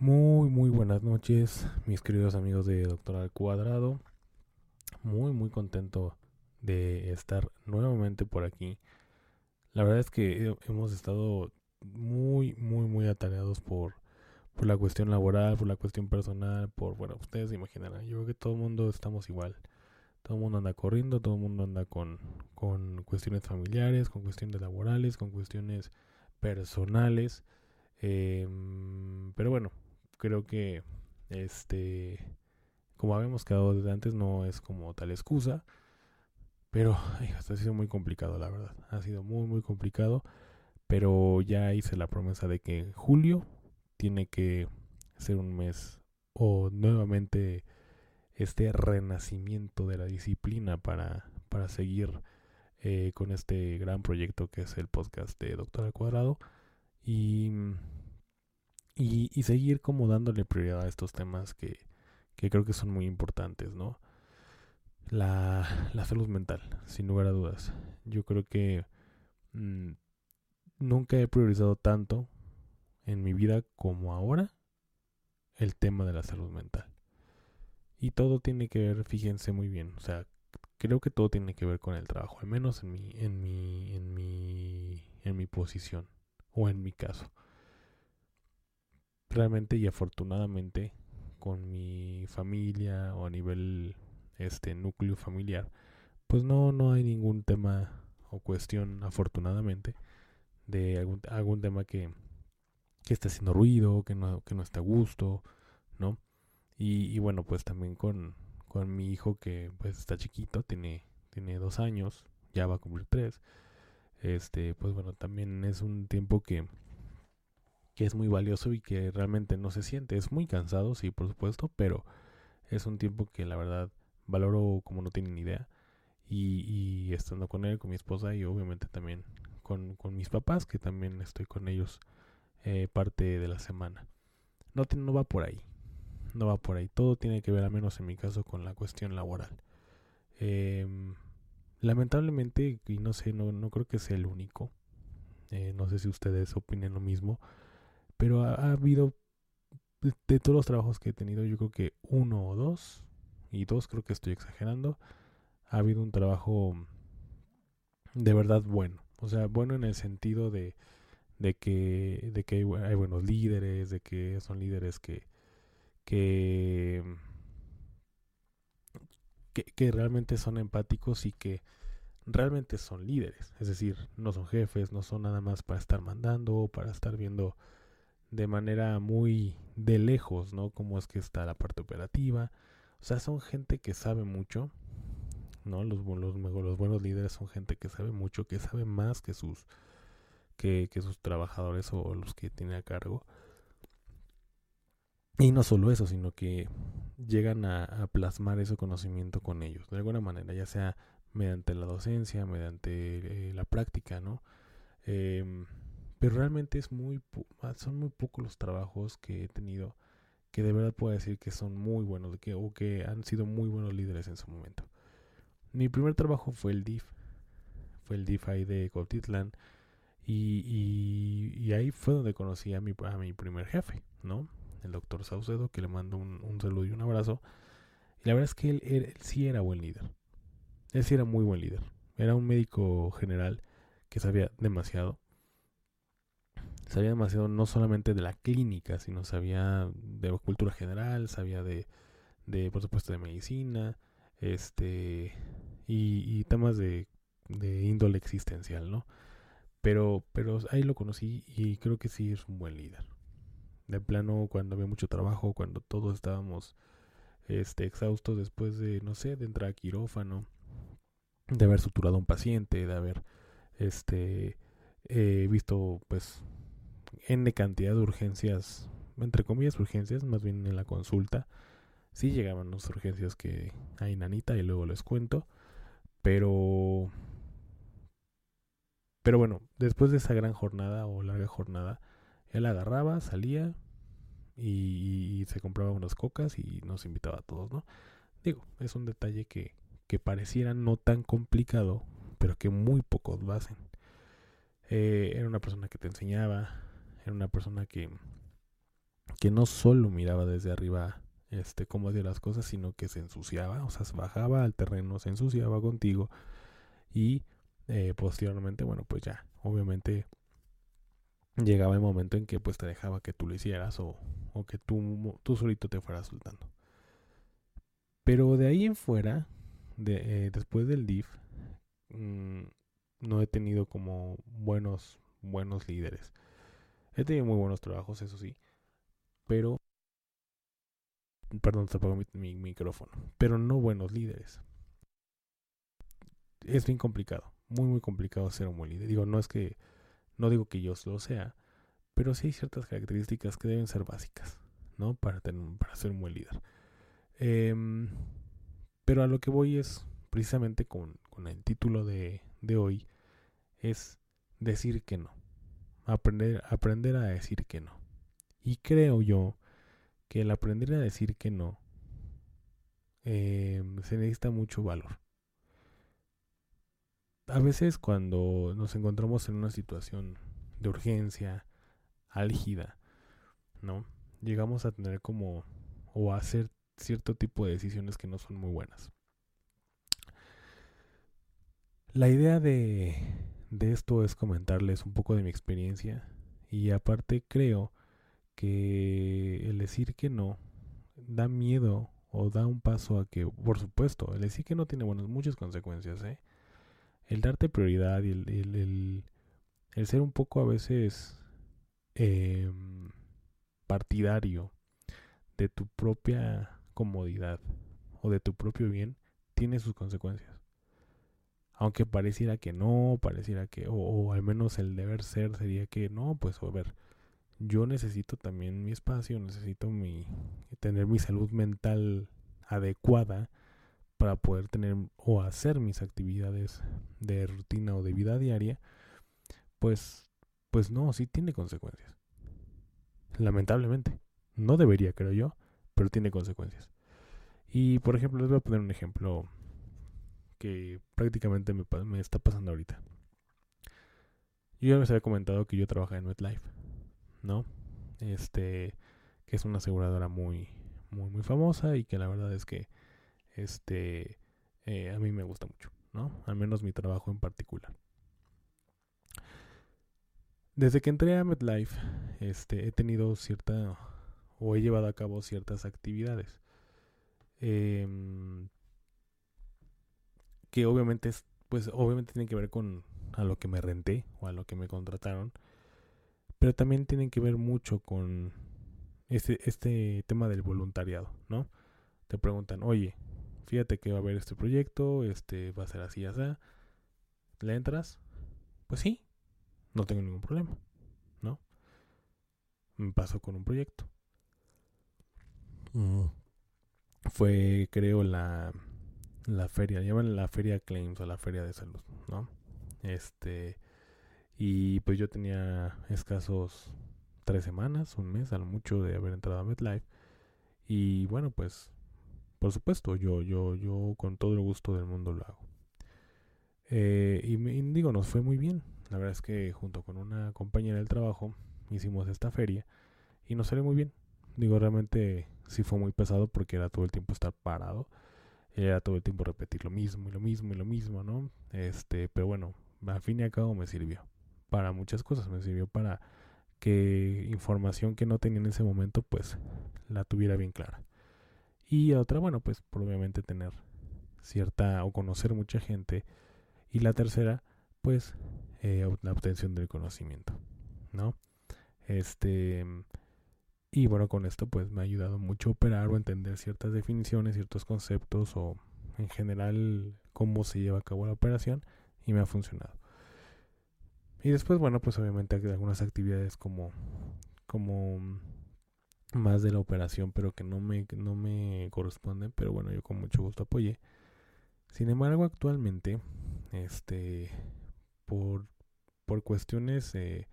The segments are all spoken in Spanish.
Muy, muy buenas noches, mis queridos amigos de Doctor al Cuadrado. Muy, muy contento de estar nuevamente por aquí. La verdad es que he- hemos estado muy, muy, muy atareados por, por la cuestión laboral, por la cuestión personal, por, bueno, ustedes se imaginarán. Yo creo que todo el mundo estamos igual. Todo el mundo anda corriendo, todo el mundo anda con, con cuestiones familiares, con cuestiones laborales, con cuestiones personales. Em, pero bueno, creo que este como habíamos quedado desde antes no es como tal excusa pero ha sido muy complicado la verdad. Ha sido muy muy complicado pero ya hice la promesa de que julio tiene que ser un mes o nuevamente este renacimiento de la disciplina para, para seguir eh, con este gran proyecto que es el podcast de Doctor al Cuadrado. Y y, y seguir como dándole prioridad a estos temas que, que creo que son muy importantes, ¿no? La, la salud mental, sin lugar a dudas. Yo creo que mm, nunca he priorizado tanto en mi vida como ahora el tema de la salud mental. Y todo tiene que ver, fíjense muy bien, o sea, creo que todo tiene que ver con el trabajo, al menos en mi, en mi, en mi, en mi posición, o en mi caso realmente y afortunadamente con mi familia o a nivel este núcleo familiar pues no no hay ningún tema o cuestión afortunadamente de algún, algún tema que que esté haciendo ruido que no que no está a gusto no y, y bueno pues también con con mi hijo que pues está chiquito tiene tiene dos años ya va a cumplir tres este pues bueno también es un tiempo que que es muy valioso y que realmente no se siente. Es muy cansado, sí, por supuesto, pero es un tiempo que la verdad valoro como no tienen idea. Y, y estando con él, con mi esposa y obviamente también con, con mis papás, que también estoy con ellos eh, parte de la semana. No, no va por ahí, no va por ahí. Todo tiene que ver, al menos en mi caso, con la cuestión laboral. Em, lamentablemente, y no sé, no, no creo que sea el único. eh, no sé si ustedes opinen lo mismo pero ha, ha habido de, todos los trabajos que he tenido yo creo que uno o dos y dos creo que estoy exagerando ha habido un trabajo de verdad bueno. O sea bueno en el sentido de de que de que hay, bu- hay buenos líderes de que son líderes que que, que realmente son empáticos y que realmente son líderes. Es decir no son jefes no son nada más para estar mandando o para estar viendo de manera muy de lejos, ¿no? Cómo es que está la parte operativa. O sea, son gente que sabe mucho, ¿no? Los, los, buenos líderes son gente que sabe mucho, que sabe más que sus, que, sus trabajadores o los que tiene a cargo. Y no solo eso, sino que llegan a, plasmar ese conocimiento con ellos, de alguna manera, ya sea mediante la docencia, mediante eh, la práctica, ¿no? Em, pero realmente es muy ah, son muy pocos los trabajos que he tenido que de verdad puedo decir que son muy buenos o que han sido muy buenos líderes en su momento. Mi primer trabajo fue el DIF, fue el DIF ahí de Cotitlán y ahí fue donde conocí a mi, a mi primer jefe, ¿no? El doctor Saucedo, que le mando un, un saludo y un abrazo. Y la verdad es que él, él- él sí era buen líder. Él sí era muy buen líder. Era un médico general que sabía demasiado sabía demasiado no solamente de la clínica, sino sabía de cultura general, sabía de, de por supuesto de medicina, este y, temas de, índole existencial, ¿no? Pero, pero ahí lo conocí y creo que sí es un buen líder. De plano, cuando había mucho trabajo, cuando todos estábamos este, exhaustos después de, no sé, de entrar a quirófano, de haber suturado a un paciente, de haber este he visto pues N cantidad de urgencias, entre comillas urgencias, más bien en la consulta. Sí llegaban unas urgencias que hay nanita y luego les cuento. Pero... Pero bueno, después de esa gran jornada o larga jornada, él agarraba, salía y, se compraba unas cocas y nos invitaba a todos, ¿no? Digo, es un detalle que, que pareciera no tan complicado, pero que muy pocos lo hacen. Eh, era una persona que te enseñaba, era una persona que, que no solo miraba desde arriba este, cómo hacía las cosas, sino que se ensuciaba, o sea, se bajaba al terreno, se ensuciaba contigo y eh, posteriormente, bueno, pues ya, obviamente llegaba el momento en que pues te dejaba que tú lo hicieras o, o que tú, tú solito te fueras soltando. Pero de ahí en fuera, de, eh, después del DIF, mmm, no he tenido como buenos, buenos líderes. He tenido muy buenos trabajos, eso sí. Pero... Perdón, se apagó mi, micrófono. Pero no buenos líderes. Es bien complicado. Muy, muy complicado ser un buen líder. Digo, no es que... No digo que yo lo sea. Pero sí hay ciertas características que deben ser básicas. ¿No? Para, tener, para ser un buen líder. Em, pero a lo que voy es precisamente con, con el título de, de hoy es decir que no. Aprender, aprender a decir que no. Y creo yo que el aprender a decir que no eh, se necesita mucho valor. A veces cuando nos encontramos en una situación de urgencia, álgida, ¿no? Llegamos a tener como o a hacer cierto tipo de decisiones que no son muy buenas. La idea de, de esto es comentarles un poco de mi experiencia y aparte creo que el decir que no da miedo o da un paso a que, por supuesto, el decir que no tiene buenas, muchas consecuencias, ¿eh? El darte prioridad y el, ser un poco a veces em, partidario de tu propia comodidad o de tu propio bien tiene sus consecuencias. Aunque pareciera que no, pareciera que, o, al menos el deber ser sería que no, pues a ver, yo necesito también mi espacio, necesito mi, tener mi salud mental adecuada para poder tener o hacer mis actividades de rutina o de vida diaria, pues, pues no, sí tiene consecuencias. Lamentablemente. No debería, creo yo, pero tiene consecuencias. Y por ejemplo, les voy a poner un ejemplo que prácticamente me, está pasando ahorita. Yo ya les había comentado que yo trabajaba en MetLife, ¿no? Este, que es una aseguradora muy, muy, muy famosa y que la verdad es que, este, eh, a mí me gusta mucho, ¿no? Al menos mi trabajo en particular. Desde que entré a MetLife, este, he tenido cierta, o he llevado a cabo ciertas actividades. Eh, que obviamente es, pues obviamente tiene que ver con a lo que me renté o a lo que me contrataron, pero también tienen que ver mucho con este, este tema del voluntariado, ¿no? Te preguntan, oye, fíjate que va a haber este proyecto, este va a ser así, así, ¿le entras? Pues sí, no tengo ningún problema, ¿no? Me pasó con un proyecto. Mm. Fue, creo, la la feria, llaman la feria Claims o la feria de salud, ¿no? Este, y pues yo tenía escasos tres semanas, un mes, a lo mucho de haber entrado a MetLife. Y bueno, pues, por supuesto, yo, yo, yo con todo el gusto del mundo lo hago. Eh, y, me, digo, nos fue muy bien. La verdad es que junto con una compañera del trabajo hicimos esta feria y nos salió muy bien. Digo, realmente sí fue muy pesado porque era todo el tiempo estar parado era todo el tiempo repetir lo mismo y lo mismo y lo mismo, ¿no? Este, pero bueno, al fin y al cabo me sirvió para muchas cosas, me sirvió para que información que no tenía en ese momento, pues la tuviera bien clara. Y otra, bueno, pues probablemente tener cierta o conocer mucha gente. Y la tercera, pues eh, la obtención del conocimiento, ¿no? Este, y bueno, con esto pues me ha ayudado mucho a operar o entender ciertas definiciones, ciertos conceptos o en general cómo se lleva a cabo la operación y me ha funcionado. Y después, bueno, pues obviamente algunas actividades como, como más de la operación, pero que no me, no me corresponden, pero bueno, yo con mucho gusto apoyé. Sin embargo, actualmente, este, por, por cuestiones eh,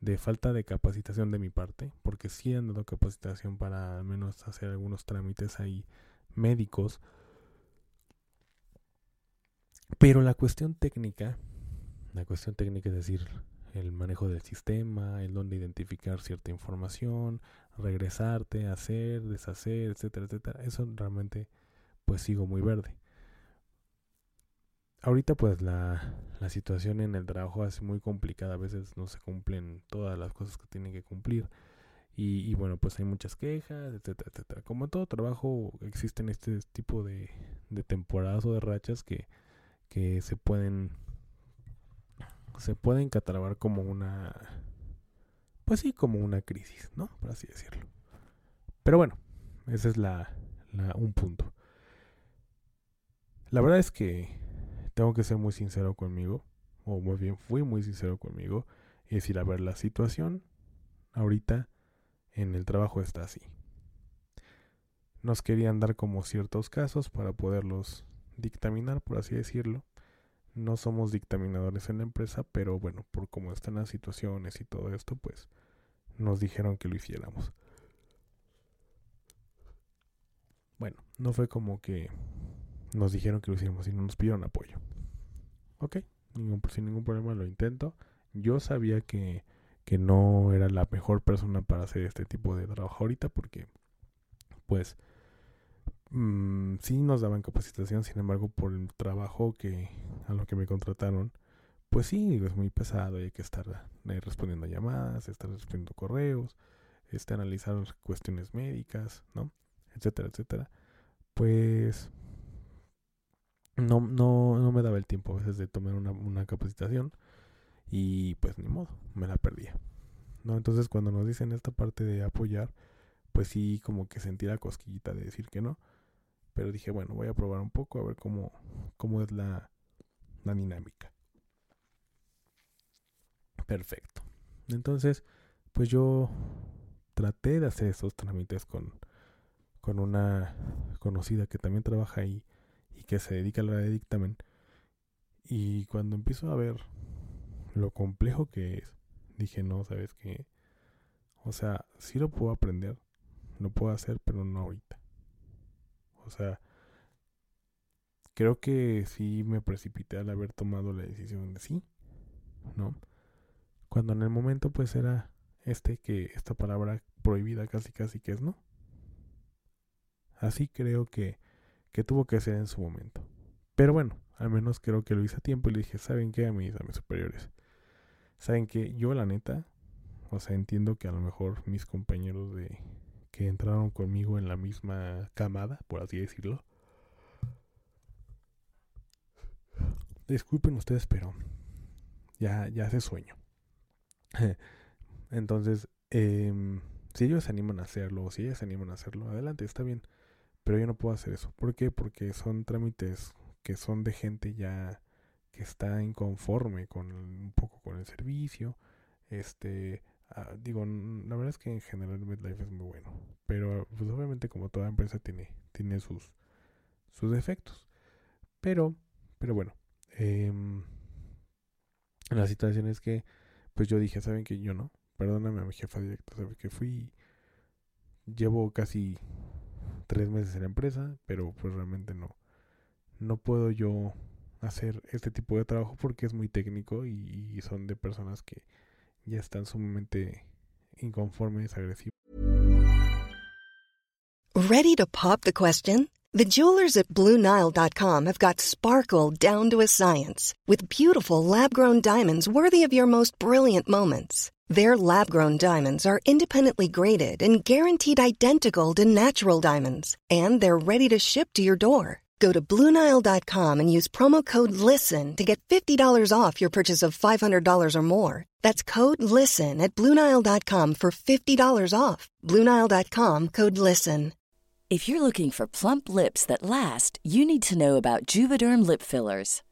de falta de capacitación de mi parte, porque sí han dado capacitación para al menos hacer algunos trámites ahí médicos, pero la cuestión técnica, la cuestión técnica es decir, el manejo del sistema, el dónde identificar cierta información, regresarte, hacer, deshacer, etcétera, etcétera. Eso realmente pues sigo muy verde. Ahorita pues la, la situación en el trabajo es muy complicada, a veces no se cumplen todas las cosas que tienen que cumplir. Y, bueno, pues hay muchas quejas, etcétera, etcétera. Como en todo trabajo existen este tipo de, de temporadas o de rachas que, que se pueden se pueden catalogar como una pues sí, como una crisis, ¿no? Por así decirlo. Pero bueno, ese es la, la, un punto. La verdad es que tengo que ser muy sincero conmigo, o muy bien fui muy sincero conmigo, y decir, a ver, la situación ahorita en el trabajo está así. Nos querían dar como ciertos casos para poderlos dictaminar, por así decirlo. No somos dictaminadores en la empresa, pero bueno, por cómo están las situaciones y todo esto, pues nos dijeron que lo hiciéramos. Bueno, no fue como que nos dijeron que lo hiciéramos, sino nos pidieron apoyo. Ok, ningún, sin ningún problema lo intento. Yo sabía que, que no era la mejor persona para hacer este tipo de trabajo ahorita porque, pues, Mm, sí nos daban capacitación, sin embargo, por el trabajo que a lo que me contrataron, pues sí, es muy pesado y hay que estar respondiendo llamadas, estar respondiendo correos, este, analizar cuestiones médicas, ¿no? Etcétera, etcétera. Pues no, no, no me daba el tiempo a veces de tomar una, una capacitación y pues ni modo, me la perdía. ¿no? Entonces cuando nos dicen esta parte de apoyar, pues sí como que sentí la cosquillita de decir que no. Pero dije, bueno, voy a probar un poco a ver cómo, cómo es la, la dinámica. Perfecto. Entonces, pues yo traté de hacer esos trámites con, con una conocida que también trabaja ahí y que se dedica a la de dictamen. Y cuando empiezo a ver lo complejo que es, dije, no, ¿sabes qué? O sea, sí lo puedo aprender, lo puedo hacer, pero no ahorita. O sea, creo que sí me precipité al haber tomado la decisión de sí, ¿no? Cuando en el momento pues era este que esta palabra prohibida casi casi que es no. Así creo que, que tuvo que ser en su momento. Pero bueno, al menos creo que lo hice a tiempo y le dije, ¿saben qué a mis, a mis superiores? ¿Saben qué? Yo la neta, o sea, entiendo que a lo mejor mis compañeros de, que entraron conmigo en la misma camada, por así decirlo. Disculpen ustedes, pero ya, ya hace sueño. Entonces, eh, si ellos se animan a hacerlo, o si ellas se animan a hacerlo, adelante, está bien. Pero yo no puedo hacer eso. ¿Por qué? Porque son trámites que son de gente ya que está inconforme con un poco con el servicio. Este, Ah, digo, la verdad es que en general MedLife es muy bueno. Pero pues obviamente como toda empresa tiene, tiene sus, sus defectos. Pero, pero bueno. Eh, la situación es que, pues yo dije, ¿saben que Yo no. Perdóname a mi jefa directa, ¿sabes que fui? Llevo casi tres meses en la empresa, pero pues realmente no. No puedo yo hacer este tipo de trabajo porque es muy técnico y son de personas que ya están sumamente inconformes, agresivos. Ready to pop the question? The jewelers at BlueNile.com have got sparkle down to a science with beautiful lab-grown diamonds worthy of your most brilliant moments. Their lab-grown diamonds are independently graded and guaranteed identical to natural diamonds, and they're ready to ship to your door. Go to Bluenile.com and use promo code LISTEN to get $50 off your purchase of $500 or more. That's code LISTEN at Bluenile.com for $50 off. Bluenile.com code LISTEN. If you're looking for plump lips that last, you need to know about Juvederm Lip Fillers.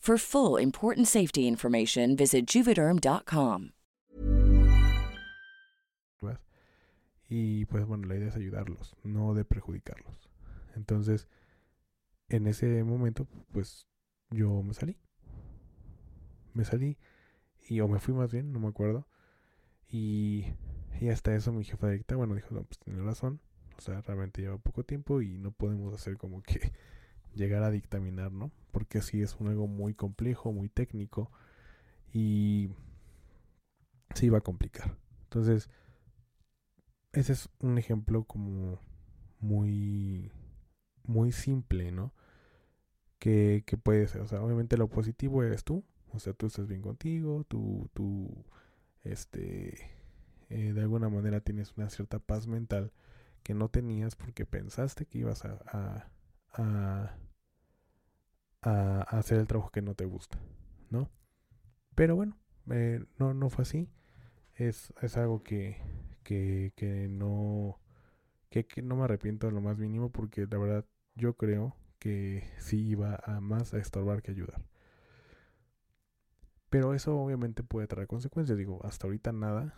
For full important safety information, visit juvederm.com. Y pues bueno, la idea es ayudarlos, no de perjudicarlos. Entonces, en ese momento, pues yo me salí. Me salí y o me fui más bien, no me acuerdo. Y, y hasta eso mi jefa directa, bueno, dijo, no, pues tiene razón. O sea, realmente lleva poco tiempo y no podemos hacer como que llegar a dictaminar, ¿no? Porque sí es un algo muy complejo, muy técnico y se iba a complicar. Entonces, ese es un ejemplo como muy muy simple, ¿no? Que, que puede ser, o sea, obviamente lo positivo eres tú, o sea, tú estás bien contigo, tú, tú, este, eh, de alguna manera tienes una cierta paz mental que no tenías porque pensaste que ibas a, a, a, a hacer el trabajo que no te gusta, ¿no? Pero bueno, eh, no, no fue así. Es, es algo que, que, que no que, que, no me arrepiento de lo más mínimo porque la verdad yo creo que sí iba a más a estorbar que ayudar. Pero eso obviamente puede traer consecuencias. Digo, hasta ahorita nada.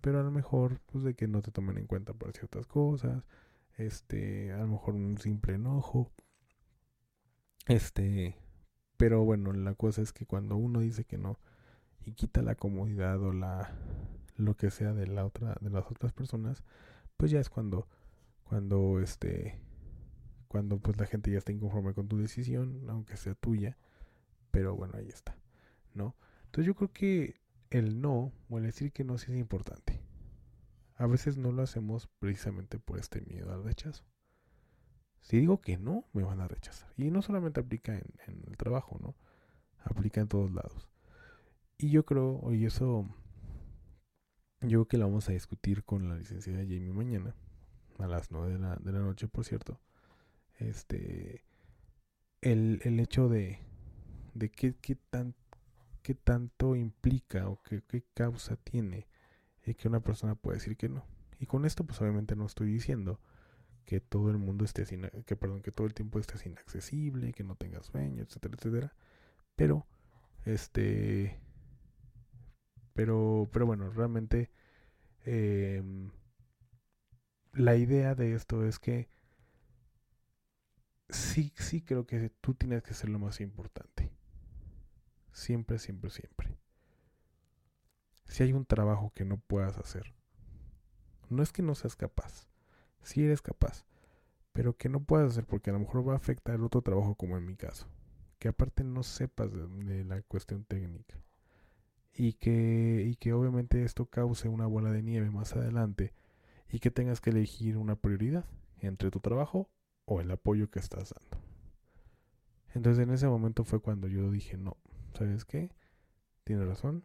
Pero a lo mejor, pues de que no te tomen en cuenta para ciertas cosas. Este, a lo mejor un simple enojo. Este, pero bueno, la cosa es que cuando uno dice que no y quita la comodidad o la lo que sea de la otra de las otras personas, pues ya es cuando cuando este cuando pues la gente ya está inconforme con tu decisión, aunque sea tuya, pero bueno, ahí está, ¿no? Entonces yo creo que el no o el decir que no sí es importante. A veces no lo hacemos precisamente por este miedo al rechazo. Si digo que no, me van a rechazar. Y no solamente aplica en, el trabajo, ¿no? Aplica en todos lados. Y yo creo, y eso, yo creo que lo vamos a discutir con la licenciada Jamie mañana, a las 9 de la, de la noche, por cierto. Este, el, el hecho de, de qué, qué, tan, qué tanto implica o qué, qué causa tiene el que una persona pueda decir que no. Y con esto, pues obviamente no estoy diciendo que todo el mundo esté sin, que perdón, que todo el tiempo estés inaccesible, que no tengas sueño, etcétera, etcétera. Pero, este, pero, pero bueno, realmente eh, la idea de esto es que sí, sí creo que tú tienes que ser lo más importante. Siempre, siempre, siempre. Si hay un trabajo que no puedas hacer, no es que no seas capaz, si eres capaz, pero que no puedas hacer porque a lo mejor va a afectar otro trabajo como en mi caso, que aparte no sepas de, de la cuestión técnica y que, y que obviamente esto cause una bola de nieve más adelante y que tengas que elegir una prioridad entre tu trabajo o el apoyo que estás dando. Entonces en ese momento fue cuando yo dije, no, ¿sabes qué? Tiene razón.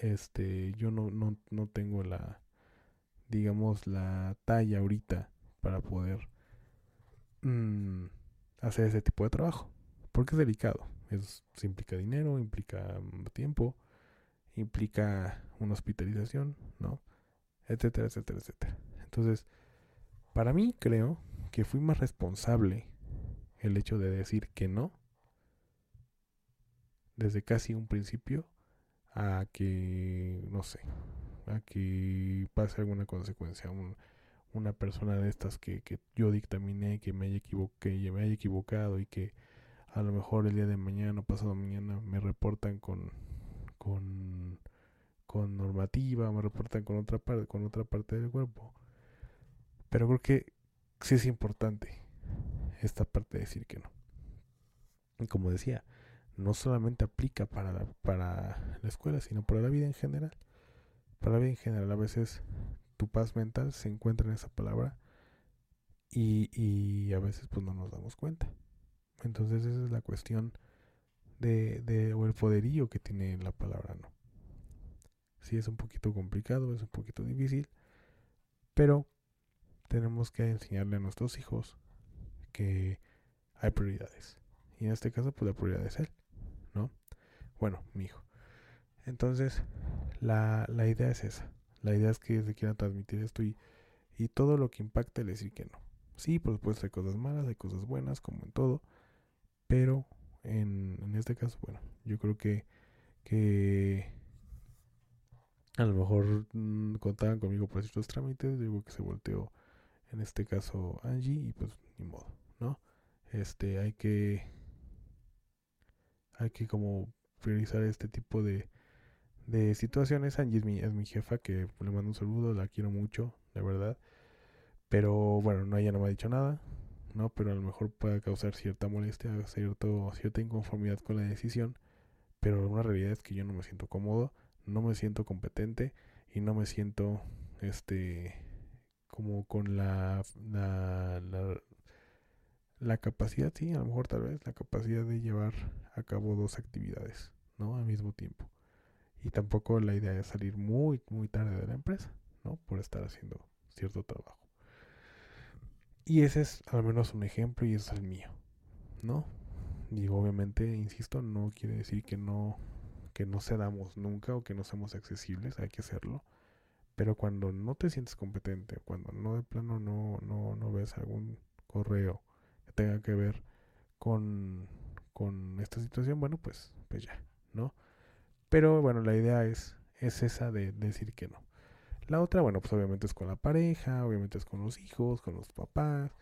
Este, yo no, no, no tengo la, digamos, la talla ahorita para poder mmm, hacer ese tipo de trabajo. Porque es delicado. Es, implica dinero, implica tiempo, implica una hospitalización, ¿no? Etcétera, etcétera, etcétera. Entonces, para mí creo que fui más responsable el hecho de decir que no desde casi un principio a que, no sé, a que pase alguna consecuencia. Un, una persona de estas que, que yo dictaminé, que me haya, equivoqué, me haya equivocado y que a lo mejor el día de mañana o pasado mañana me reportan con, con, con normativa, me reportan con otra parte, con otra parte del cuerpo. Pero creo que sí es importante esta parte de decir que no. Y como decía, no solamente aplica para la, para la escuela, sino para la vida en general. Para la vida en general, a veces tu paz mental se encuentra en esa palabra y, y a veces pues no nos damos cuenta. Entonces esa es la cuestión de, de, o el poderío que tiene la palabra no. Sí es un poquito complicado, es un poquito difícil, pero tenemos que enseñarle a nuestros hijos que hay prioridades. Y en este caso, pues la prioridad es él, ¿no? Bueno, mi hijo. Entonces, la, la idea es esa. La idea es que se quiera transmitir esto y, y todo lo que impacta el decir que no. Sí, por supuesto hay cosas malas, hay cosas buenas, como en todo. Pero en, en este caso, bueno, yo creo que, que a lo mejor mm, contaban conmigo por ciertos trámites. Digo que se volteó en este caso Angie y pues ni modo, ¿no? Este, hay que hay que como priorizar este tipo de, de situaciones. Angie es mi, es mi jefa, que le mando un saludo, la quiero mucho, de verdad. Pero bueno, no, ella no me ha dicho nada, ¿no? Pero a lo mejor puede causar cierta molestia, cierto, cierta inconformidad con la decisión. Pero una realidad es que yo no me siento cómodo, no me siento competente y no me siento, este, como con la, la, la, la capacidad, sí, a lo mejor tal vez, la capacidad de llevar a cabo dos actividades, ¿no? Al mismo tiempo. Y tampoco la idea es salir muy, muy tarde de la empresa, ¿no? Por estar haciendo cierto trabajo. Y ese es al menos un ejemplo y es el mío, ¿no? Digo, obviamente, insisto, no quiere decir que no, que no cedamos nunca o que no seamos accesibles, hay que hacerlo. Pero cuando no te sientes competente, cuando no de plano no, no, no ves algún correo que tenga que ver con, con esta situación, bueno, pues, pues ya, ¿no? Pero bueno, la idea es, es esa de, decir que no. La otra, bueno, pues obviamente es con la pareja, obviamente es con los hijos, con los papás,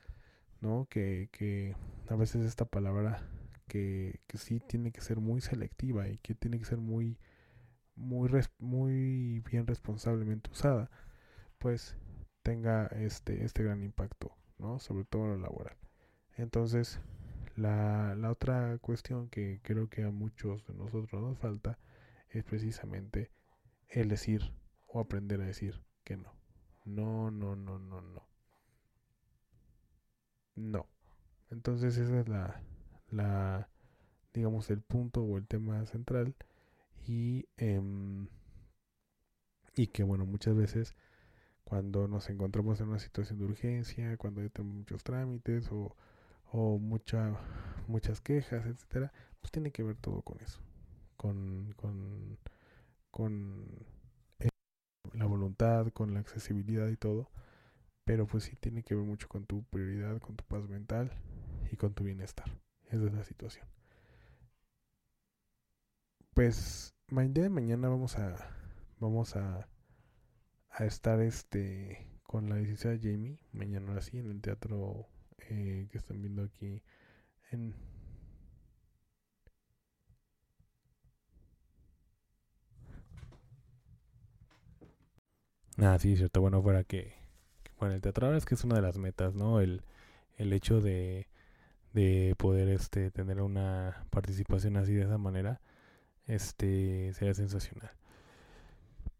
¿no? Que, que a veces esta palabra que, que sí tiene que ser muy selectiva y que tiene que ser muy, muy, muy bien responsablemente usada, pues tenga este, este gran impacto, ¿no? Sobre todo en lo laboral. Entonces, la, la otra cuestión que creo que a muchos de nosotros nos falta es precisamente el decir o aprender a decir que no. No, no, no, no, no. No. Entonces esa es la, la, digamos, el punto o el tema central. Y, em, y que, bueno, muchas veces cuando nos encontramos en una situación de urgencia, cuando hay muchos trámites o, o mucha, muchas quejas, etcétera, pues tiene que ver todo con eso con, con, con la voluntad, con la accesibilidad y todo. Pero pues sí tiene que ver mucho con tu prioridad, con tu paz mental y con tu bienestar. Esa es la situación. Pues el día de mañana vamos a vamos a, a estar este con la licenciada Jamie mañana así en el teatro eh, que están viendo aquí en Ah, sí, cierto. Bueno, fuera que, bueno, el teatro es que es una de las metas, ¿no? El, el hecho de, de poder este tener una participación así de esa manera, este sería sensacional.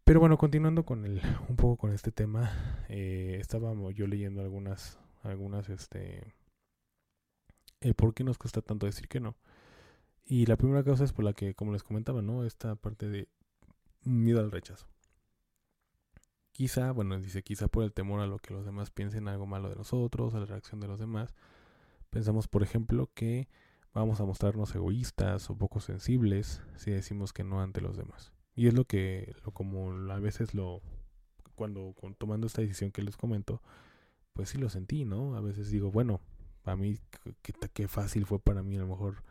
Pero bueno, continuando con el, un poco con este tema, eh, estábamos yo leyendo algunas, algunas, este, el por qué nos cuesta tanto decir que no. Y la primera causa es por la que, como les comentaba, ¿no? Esta parte de miedo al rechazo. Quizá, bueno, dice quizá por el temor a lo que los demás piensen algo malo de nosotros, a la reacción de los demás. Pensamos, por ejemplo, que vamos a mostrarnos egoístas o poco sensibles si decimos que no ante los demás. Y es lo que, lo como a veces lo, cuando, tomando esta decisión que les comento, pues sí lo sentí, ¿no? A veces digo, bueno, a mí qué, fácil fue para mí a lo mejor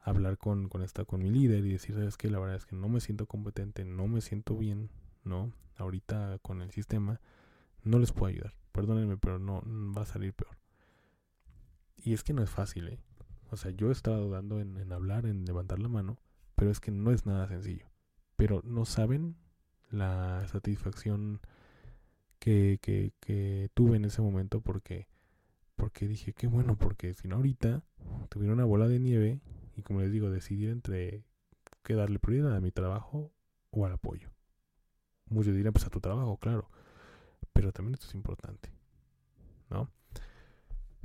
hablar con, con, esta, con mi líder y decir, sabes que la verdad es que no me siento competente, no me siento bien, ¿no? Ahorita con el sistema no les puedo ayudar. Perdónenme, pero no va a salir peor. Y es que no es fácil, ¿eh? O sea, yo estaba dudando en, en hablar, en levantar la mano, pero es que no es nada sencillo. Pero no saben la satisfacción que, que, que tuve en ese momento porque, porque dije, qué bueno, porque si no ahorita tuviera una bola de nieve y como les digo, decidir entre qué darle prioridad a mi trabajo o al apoyo. Muchos dirán, pues a tu trabajo, claro. Pero también esto es importante. ¿No?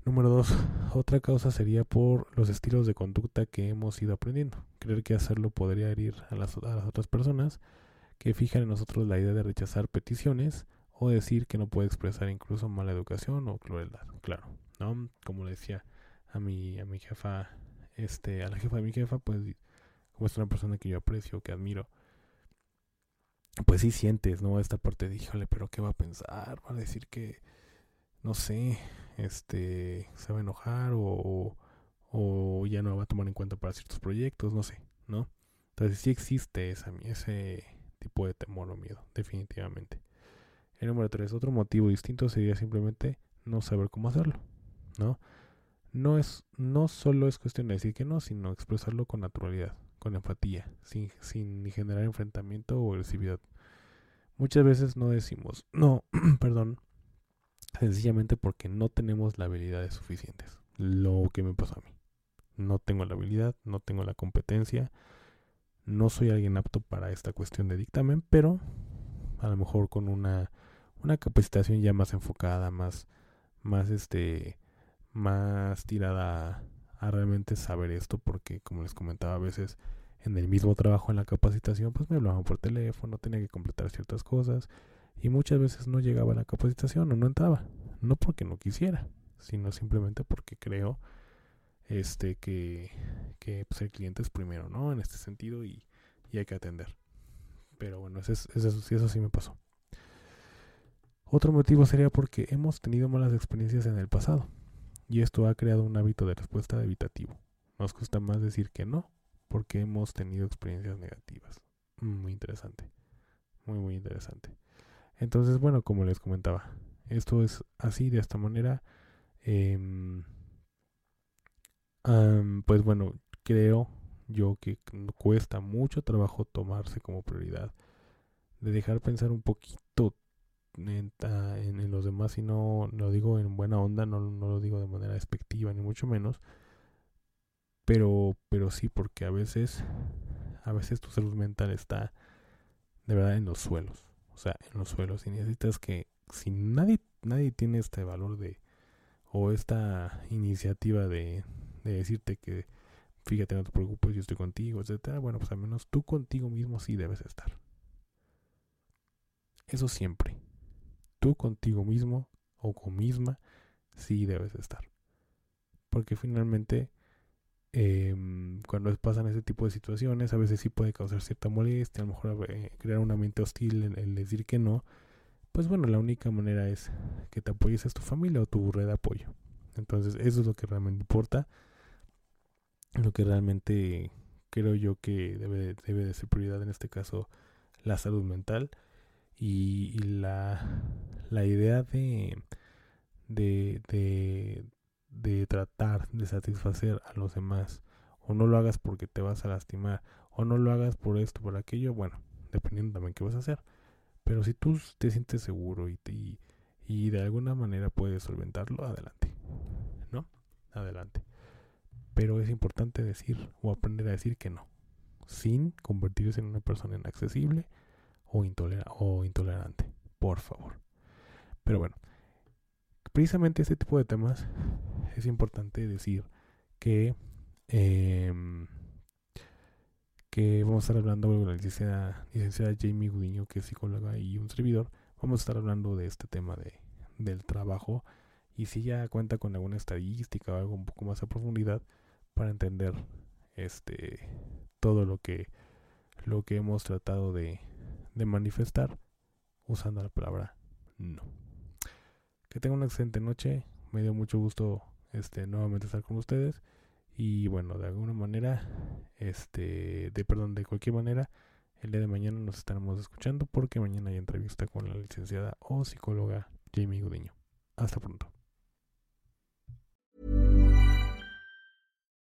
Número dos, otra causa sería por los estilos de conducta que hemos ido aprendiendo. Creer que hacerlo podría herir a las, a las otras personas que fijan en nosotros la idea de rechazar peticiones o decir que no puede expresar incluso mala educación o crueldad. Claro, ¿no? Como le decía a mi, a mi jefa, este, a la jefa de mi jefa, pues como es una persona que yo aprecio, que admiro, pues sí sientes, ¿no? Esta parte de, híjole, pero ¿qué va a pensar? Va a decir que, no sé, este, se va a enojar o, o ya no va a tomar en cuenta para ciertos proyectos, no sé, ¿no? Entonces sí existe esa, ese tipo de temor o miedo, definitivamente. El número tres, otro motivo distinto sería simplemente no saber cómo hacerlo, ¿no? No es, no solo es cuestión de decir que no, sino expresarlo con naturalidad con empatía, sin, sin generar enfrentamiento o agresividad. Muchas veces no decimos no, perdón, sencillamente porque no tenemos las habilidades suficientes. Lo que me pasó a mí. No tengo la habilidad, no tengo la competencia, no soy alguien apto para esta cuestión de dictamen, pero a lo mejor con una, una capacitación ya más enfocada, más, más este, más tirada a realmente saber esto porque como les comentaba a veces en el mismo trabajo en la capacitación pues me hablaban por teléfono, tenía que completar ciertas cosas y muchas veces no llegaba a la capacitación o no entraba, no porque no quisiera, sino simplemente porque creo este que, que pues, el cliente es primero, ¿no? En este sentido y, y hay que atender. Pero bueno, eso, eso, eso sí me pasó. Otro motivo sería porque hemos tenido malas experiencias en el pasado y esto ha creado un hábito de respuesta evitativo. Nos gusta más decir que no porque hemos tenido experiencias negativas. Muy interesante. Muy, muy interesante. Entonces, bueno, como les comentaba, esto es así, de esta manera. Em, pues bueno, creo yo que cuesta mucho trabajo tomarse como prioridad. De dejar pensar un poquito en, los demás y no lo digo en buena onda, no, no lo digo de manera despectiva ni mucho menos, pero, pero sí porque a veces, a veces tu salud mental está de verdad en los suelos, o sea, en los suelos y necesitas que si nadie, nadie tiene este valor de o esta iniciativa de, de decirte que fíjate, no te preocupes, yo estoy contigo, etcétera, bueno, pues al menos tú contigo mismo sí debes estar. Eso siempre tú contigo mismo o con misma sí debes estar. Porque finalmente, em, cuando pasan ese tipo de situaciones, a veces sí puede causar cierta molestia, a lo mejor eh, crear un ambiente hostil en, decir que no. Pues bueno, la única manera es que te apoyes a tu familia o tu red de apoyo. Entonces, eso es lo que realmente importa. Lo que realmente creo yo que debe, debe de ser prioridad en este caso, la salud mental y, la, la, idea de, de, de, de tratar de satisfacer a los demás o no lo hagas porque te vas a lastimar o no lo hagas por esto, por aquello, bueno, dependiendo también qué vas a hacer. Pero si tú te sientes seguro y, y, y de alguna manera puedes solventarlo, adelante. ¿No? Adelante. Pero es importante decir o aprender a decir que no, sin convertirse en una persona inaccesible o, intolerante, por favor. Pero bueno, precisamente este tipo de temas es importante decir que em, que vamos a estar hablando con la licenciada, licenciada Jamie Gudiño, que es psicóloga y un servidor. Vamos a estar hablando de este tema de, del trabajo y si ya cuenta con alguna estadística o algo un poco más a profundidad para entender este todo lo que lo que hemos tratado de, de manifestar usando la palabra no. Que tengan una excelente noche. Me dio mucho gusto este nuevamente estar con ustedes y bueno, de alguna manera este de perdón, de cualquier manera el día de mañana nos estaremos escuchando porque mañana hay entrevista con la licenciada o psicóloga Jamie Gudiño. Hasta pronto.